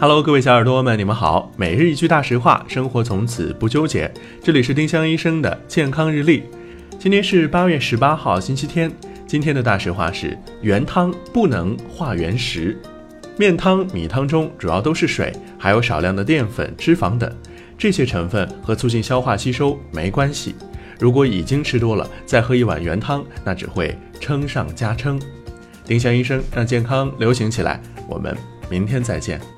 Hello，各位小耳朵们，你们好。每日一句大实话，生活从此不纠结。这里是丁香医生的健康日历。今天是八月十八号，星期天。今天的大实话是：原汤不能化原食。面汤、米汤中主要都是水，还有少量的淀粉、脂肪等，这些成分和促进消化吸收没关系。如果已经吃多了，再喝一碗原汤，那只会称上加称。丁香医生让健康流行起来。我们明天再见。